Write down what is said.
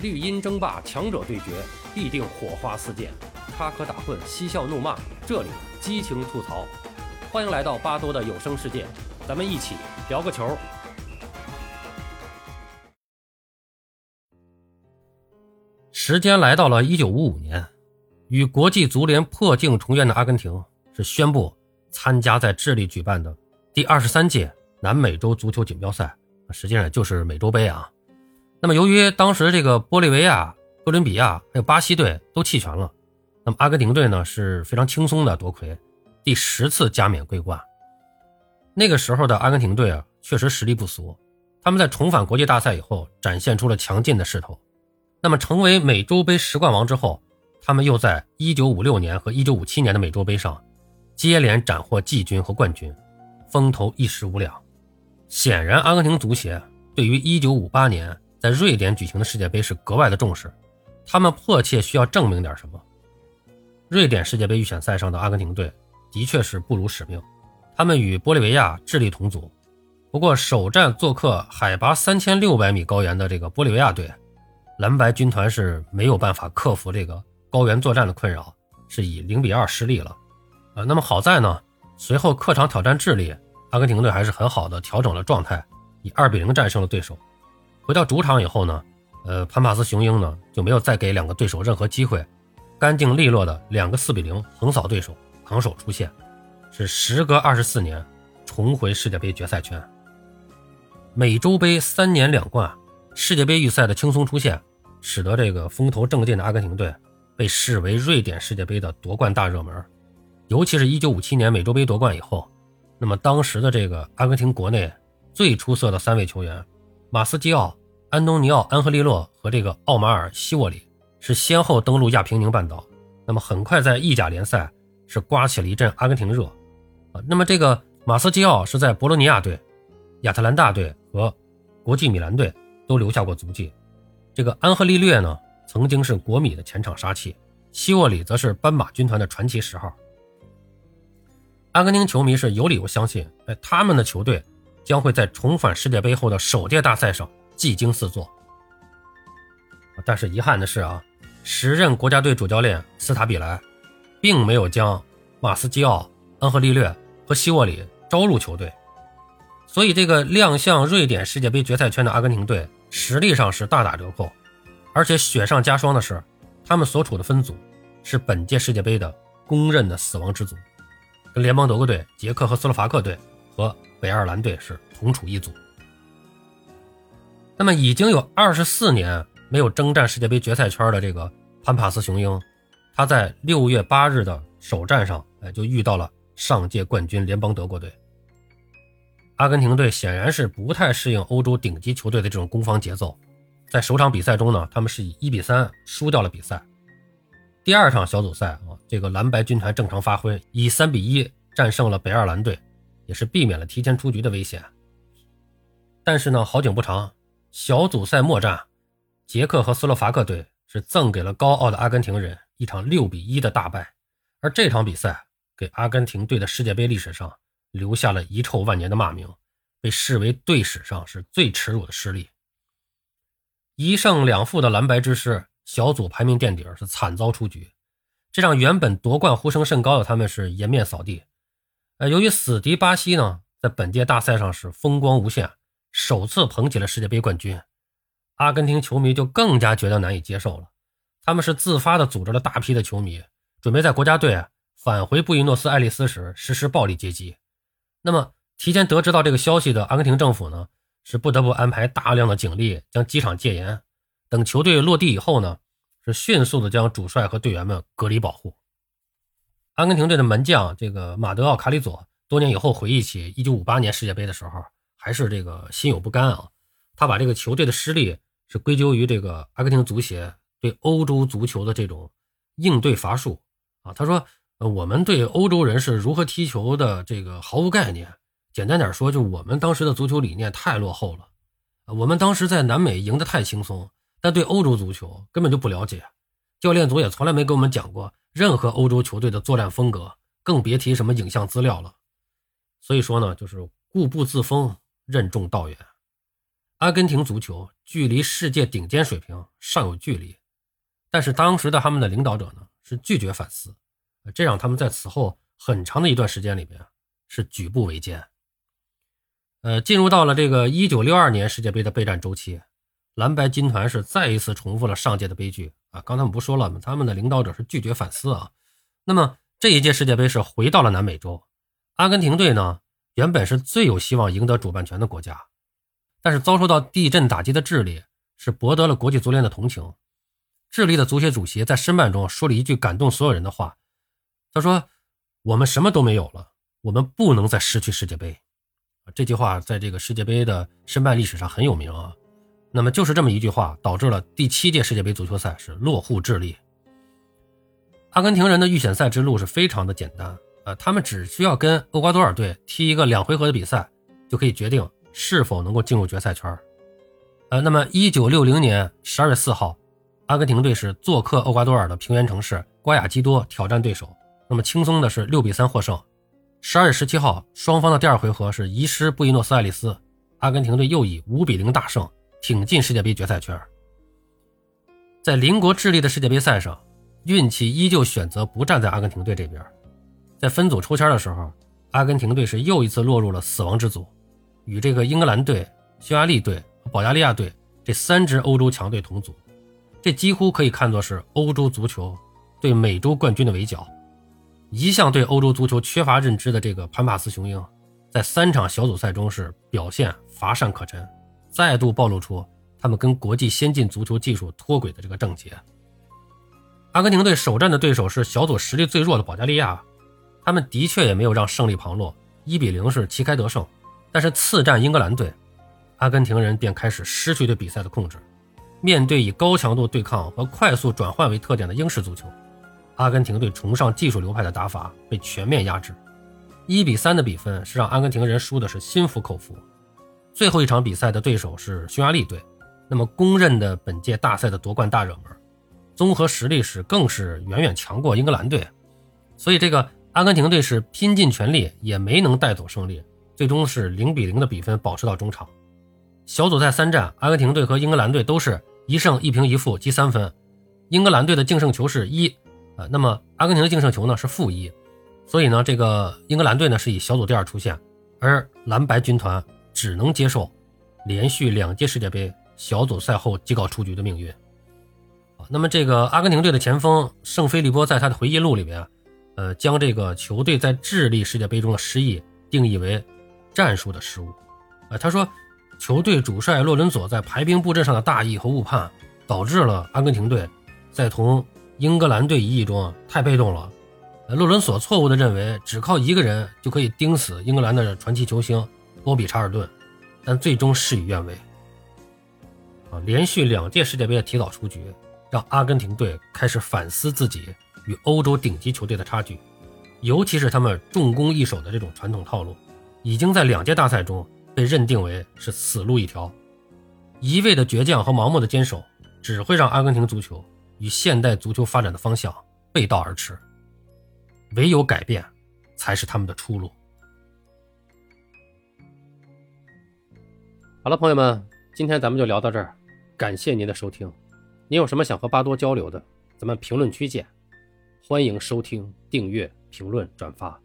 绿茵争霸，强者对决，必定火花四溅；插科打诨，嬉笑怒骂，这里激情吐槽。欢迎来到巴多的有声世界，咱们一起聊个球。时间来到了一九五五年，与国际足联破镜重圆的阿根廷是宣布参加在智利举办的第二十三届南美洲足球锦标赛，实际上就是美洲杯啊。那么，由于当时这个玻利维亚、哥伦比亚还有巴西队都弃权了，那么阿根廷队呢是非常轻松的夺魁，第十次加冕桂冠。那个时候的阿根廷队啊，确实实力不俗。他们在重返国际大赛以后，展现出了强劲的势头。那么，成为美洲杯十冠王之后，他们又在1956年和1957年的美洲杯上接连斩获季军和冠军，风头一时无两。显然，阿根廷足协对于1958年。在瑞典举行的世界杯是格外的重视，他们迫切需要证明点什么。瑞典世界杯预选赛上的阿根廷队的确是不辱使命，他们与玻利维亚、智利同组。不过首战做客海拔三千六百米高原的这个玻利维亚队，蓝白军团是没有办法克服这个高原作战的困扰，是以零比二失利了。呃，那么好在呢，随后客场挑战智利，阿根廷队还是很好的调整了状态，以二比零战胜了对手。回到主场以后呢，呃，潘帕斯雄鹰呢就没有再给两个对手任何机会，干净利落的两个四比零横扫对手，昂首出线，是时隔二十四年重回世界杯决赛圈。美洲杯三年两冠，世界杯预赛的轻松出现，使得这个风头正劲的阿根廷队被视为瑞典世界杯的夺冠大热门。尤其是一九五七年美洲杯夺冠以后，那么当时的这个阿根廷国内最出色的三位球员。马斯基奥、安东尼奥·安赫利洛和这个奥马尔·西沃里是先后登陆亚平宁半岛，那么很快在意甲联赛是刮起了一阵阿根廷热啊。那么这个马斯基奥是在博洛尼亚队、亚特兰大队和国际米兰队都留下过足迹。这个安赫利略呢，曾经是国米的前场杀器，西沃里则是斑马军团的传奇十号。阿根廷球迷是有理由相信，哎，他们的球队。将会在重返世界杯后的首届大赛上技惊四座。但是遗憾的是啊，时任国家队主教练斯塔比莱，并没有将马斯基奥、恩赫利略和希沃里招入球队，所以这个亮相瑞典世界杯决赛圈的阿根廷队实力上是大打折扣。而且雪上加霜的是，他们所处的分组是本届世界杯的公认的死亡之组，跟联邦德国队、捷克和斯洛伐克队和。北爱尔兰队是同处一组。那么已经有二十四年没有征战世界杯决赛圈的这个潘帕斯雄鹰，他在六月八日的首战上，哎，就遇到了上届冠军联邦德国队。阿根廷队显然是不太适应欧洲顶级球队的这种攻防节奏，在首场比赛中呢，他们是以一比三输掉了比赛。第二场小组赛啊，这个蓝白军团正常发挥，以三比一战胜了北爱尔兰队。也是避免了提前出局的危险。但是呢，好景不长，小组赛末战，捷克和斯洛伐克队是赠给了高傲的阿根廷人一场六比一的大败，而这场比赛给阿根廷队的世界杯历史上留下了遗臭万年的骂名，被视为队史上是最耻辱的失利。一胜两负的蓝白之师，小组排名垫底，是惨遭出局，这让原本夺冠呼声甚高的他们是颜面扫地。呃，由于死敌巴西呢，在本届大赛上是风光无限，首次捧起了世界杯冠军，阿根廷球迷就更加觉得难以接受了。他们是自发的组织了大批的球迷，准备在国家队返回布宜诺斯艾利斯时实施暴力接机。那么，提前得知到这个消息的阿根廷政府呢，是不得不安排大量的警力将机场戒严，等球队落地以后呢，是迅速的将主帅和队员们隔离保护。阿根廷队的门将这个马德奥卡里佐，多年以后回忆起1958年世界杯的时候，还是这个心有不甘啊。他把这个球队的失利是归咎于这个阿根廷足协对欧洲足球的这种应对乏术啊。他说：“呃，我们对欧洲人是如何踢球的这个毫无概念。简单点说，就我们当时的足球理念太落后了。我们当时在南美赢得太轻松，但对欧洲足球根本就不了解。教练组也从来没给我们讲过。”任何欧洲球队的作战风格，更别提什么影像资料了。所以说呢，就是固步自封，任重道远。阿根廷足球距离世界顶尖水平尚有距离，但是当时的他们的领导者呢是拒绝反思，这让他们在此后很长的一段时间里边是举步维艰。呃，进入到了这个1962年世界杯的备战周期，蓝白军团是再一次重复了上届的悲剧啊！刚才我们不说了？他们的领导者是拒绝反思啊。那么这一届世界杯是回到了南美洲，阿根廷队呢原本是最有希望赢得主办权的国家。但是遭受到地震打击的智利是博得了国际足联的同情。智利的足协主席在申办中说了一句感动所有人的话，他说：“我们什么都没有了，我们不能再失去世界杯。”这句话在这个世界杯的申办历史上很有名啊。那么就是这么一句话，导致了第七届世界杯足球赛是落户智利。阿根廷人的预选赛之路是非常的简单，呃，他们只需要跟厄瓜多尔队踢一个两回合的比赛，就可以决定。是否能够进入决赛圈？呃，那么一九六零年十二月四号，阿根廷队是做客厄瓜多尔的平原城市瓜亚基多挑战对手，那么轻松的是六比三获胜。十二月十七号，双方的第二回合是移师布宜诺斯艾利斯，阿根廷队又以五比零大胜，挺进世界杯决赛圈。在邻国智利的世界杯赛上，运气依旧选择不站在阿根廷队这边，在分组抽签的时候，阿根廷队是又一次落入了死亡之组。与这个英格兰队、匈牙利队和保加利亚队这三支欧洲强队同组，这几乎可以看作是欧洲足球对美洲冠军的围剿。一向对欧洲足球缺乏认知的这个潘帕斯雄鹰，在三场小组赛中是表现乏善可陈，再度暴露出他们跟国际先进足球技术脱轨的这个症结。阿根廷队首战的对手是小组实力最弱的保加利亚，他们的确也没有让胜利旁落，一比零是旗开得胜。但是次战英格兰队，阿根廷人便开始失去对比赛的控制。面对以高强度对抗和快速转换为特点的英式足球，阿根廷队崇尚技术流派的打法被全面压制。一比三的比分是让阿根廷人输的是心服口服。最后一场比赛的对手是匈牙利队，那么公认的本届大赛的夺冠大热门，综合实力是更是远远强过英格兰队。所以这个阿根廷队是拼尽全力也没能带走胜利。最终是零比零的比分保持到中场。小组赛三战，阿根廷队和英格兰队都是一胜一平一负积三分。英格兰队的净胜球是一，呃，那么阿根廷的净胜球呢是负一。所以呢，这个英格兰队呢是以小组第二出现，而蓝白军团只能接受连续两届世界杯小组赛后即告出局的命运。啊，那么这个阿根廷队的前锋圣菲利波在他的回忆录里边，呃，将这个球队在智利世界杯中的失意定义为。战术的失误，呃，他说，球队主帅洛伦佐在排兵布阵上的大意和误判，导致了阿根廷队在同英格兰队一役中太被动了。呃，洛伦索错误地认为只靠一个人就可以盯死英格兰的传奇球星波比查尔顿，但最终事与愿违。啊，连续两届世界杯的提早出局，让阿根廷队开始反思自己与欧洲顶级球队的差距，尤其是他们重攻易守的这种传统套路。已经在两届大赛中被认定为是死路一条，一味的倔强和盲目的坚守，只会让阿根廷足球与现代足球发展的方向背道而驰。唯有改变，才是他们的出路。好了，朋友们，今天咱们就聊到这儿，感谢您的收听。您有什么想和巴多交流的，咱们评论区见。欢迎收听、订阅、评论、转发。